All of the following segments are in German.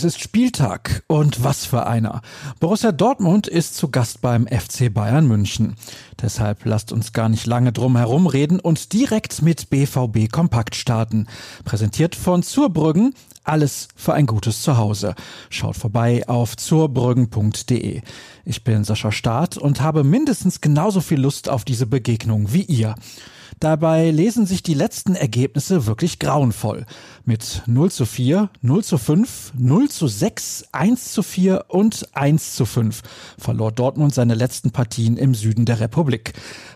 Es ist Spieltag und was für einer. Borussia Dortmund ist zu Gast beim FC Bayern München. Deshalb lasst uns gar nicht lange drum herum reden und direkt mit BVB Kompakt starten. Präsentiert von Zurbrüggen. Alles für ein gutes Zuhause. Schaut vorbei auf zurbrüggen.de. Ich bin Sascha Staat und habe mindestens genauso viel Lust auf diese Begegnung wie ihr. Dabei lesen sich die letzten Ergebnisse wirklich grauenvoll. Mit 0 zu 4, 0 zu 5, 0 zu 6, 1 zu 4 und 1 zu 5 verlor Dortmund seine letzten Partien im Süden der Republik.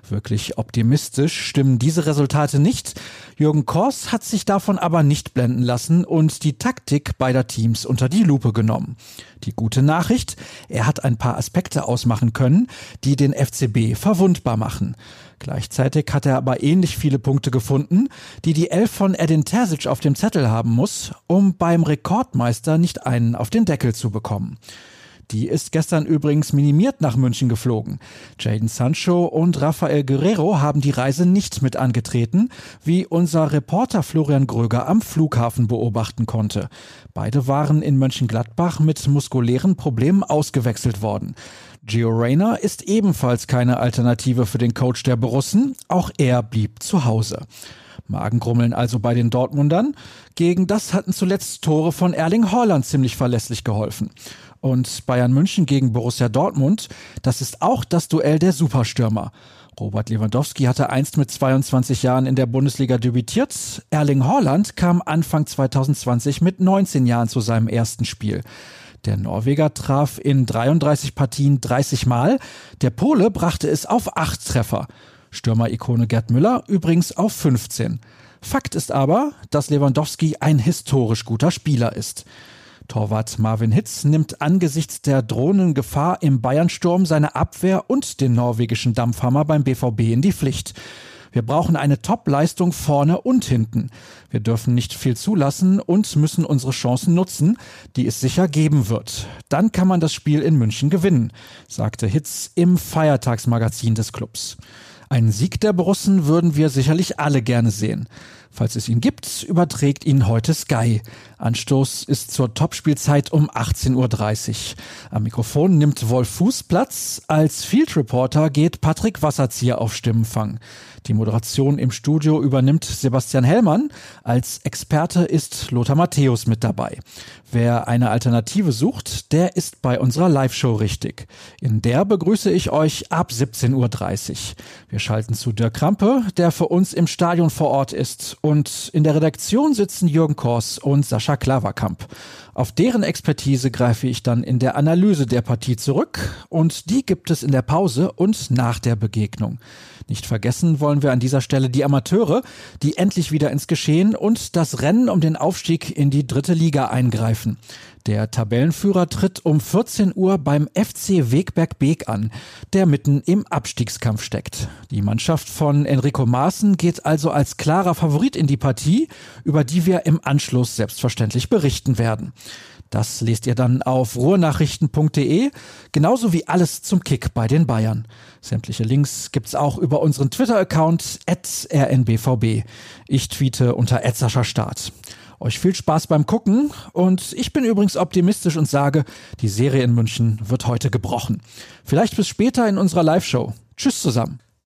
Wirklich optimistisch stimmen diese Resultate nicht. Jürgen Kors hat sich davon aber nicht blenden lassen und die Taktik beider Teams unter die Lupe genommen. Die gute Nachricht, er hat ein paar Aspekte ausmachen können, die den FCB verwundbar machen. Gleichzeitig hat er aber ähnlich viele Punkte gefunden, die die Elf von Edin Terzic auf dem Zettel haben muss, um beim Rekordmeister nicht einen auf den Deckel zu bekommen. Die ist gestern übrigens minimiert nach München geflogen. Jaden Sancho und Rafael Guerrero haben die Reise nicht mit angetreten, wie unser Reporter Florian Gröger am Flughafen beobachten konnte. Beide waren in Mönchengladbach mit muskulären Problemen ausgewechselt worden. Gio Reyna ist ebenfalls keine Alternative für den Coach der Borussen. Auch er blieb zu Hause. Magengrummeln also bei den Dortmundern. Gegen das hatten zuletzt Tore von Erling Haaland ziemlich verlässlich geholfen. Und Bayern München gegen Borussia Dortmund, das ist auch das Duell der Superstürmer. Robert Lewandowski hatte einst mit 22 Jahren in der Bundesliga debütiert. Erling Haaland kam Anfang 2020 mit 19 Jahren zu seinem ersten Spiel. Der Norweger traf in 33 Partien 30 Mal. Der Pole brachte es auf acht Treffer. Stürmer-Ikone Gerd Müller übrigens auf 15. Fakt ist aber, dass Lewandowski ein historisch guter Spieler ist. Torwart Marvin Hitz nimmt angesichts der drohenden Gefahr im Bayernsturm seine Abwehr und den norwegischen Dampfhammer beim BVB in die Pflicht. Wir brauchen eine Top-Leistung vorne und hinten. Wir dürfen nicht viel zulassen und müssen unsere Chancen nutzen, die es sicher geben wird. Dann kann man das Spiel in München gewinnen, sagte Hitz im Feiertagsmagazin des Clubs. Einen Sieg der Borussen würden wir sicherlich alle gerne sehen. Falls es ihn gibt, überträgt ihn heute Sky. Anstoß ist zur Topspielzeit um 18.30 Uhr. Am Mikrofon nimmt Wolf Fuß Platz. Als Field Reporter geht Patrick Wasserzieher auf Stimmenfang. Die Moderation im Studio übernimmt Sebastian Hellmann. Als Experte ist Lothar Matthäus mit dabei. Wer eine Alternative sucht, der ist bei unserer Live-Show richtig. In der begrüße ich euch ab 17.30 Uhr. Wir schalten zu Dirk Krampe, der für uns im Stadion vor Ort ist. Und in der Redaktion sitzen Jürgen Kors und Sascha Klaverkamp. Auf deren Expertise greife ich dann in der Analyse der Partie zurück und die gibt es in der Pause und nach der Begegnung. Nicht vergessen wollen wir an dieser Stelle die Amateure, die endlich wieder ins Geschehen und das Rennen um den Aufstieg in die dritte Liga eingreifen. Der Tabellenführer tritt um 14 Uhr beim FC Wegberg Beek an, der mitten im Abstiegskampf steckt. Die Mannschaft von Enrico Maaßen geht also als klarer Favorit in die Partie, über die wir im Anschluss selbstverständlich berichten werden. Das lest ihr dann auf ruhrnachrichten.de, genauso wie alles zum Kick bei den Bayern. Sämtliche Links gibt's auch über unseren Twitter-Account rnbvb. Ich tweete unter Start. Euch viel Spaß beim Gucken und ich bin übrigens optimistisch und sage, die Serie in München wird heute gebrochen. Vielleicht bis später in unserer Live-Show. Tschüss zusammen.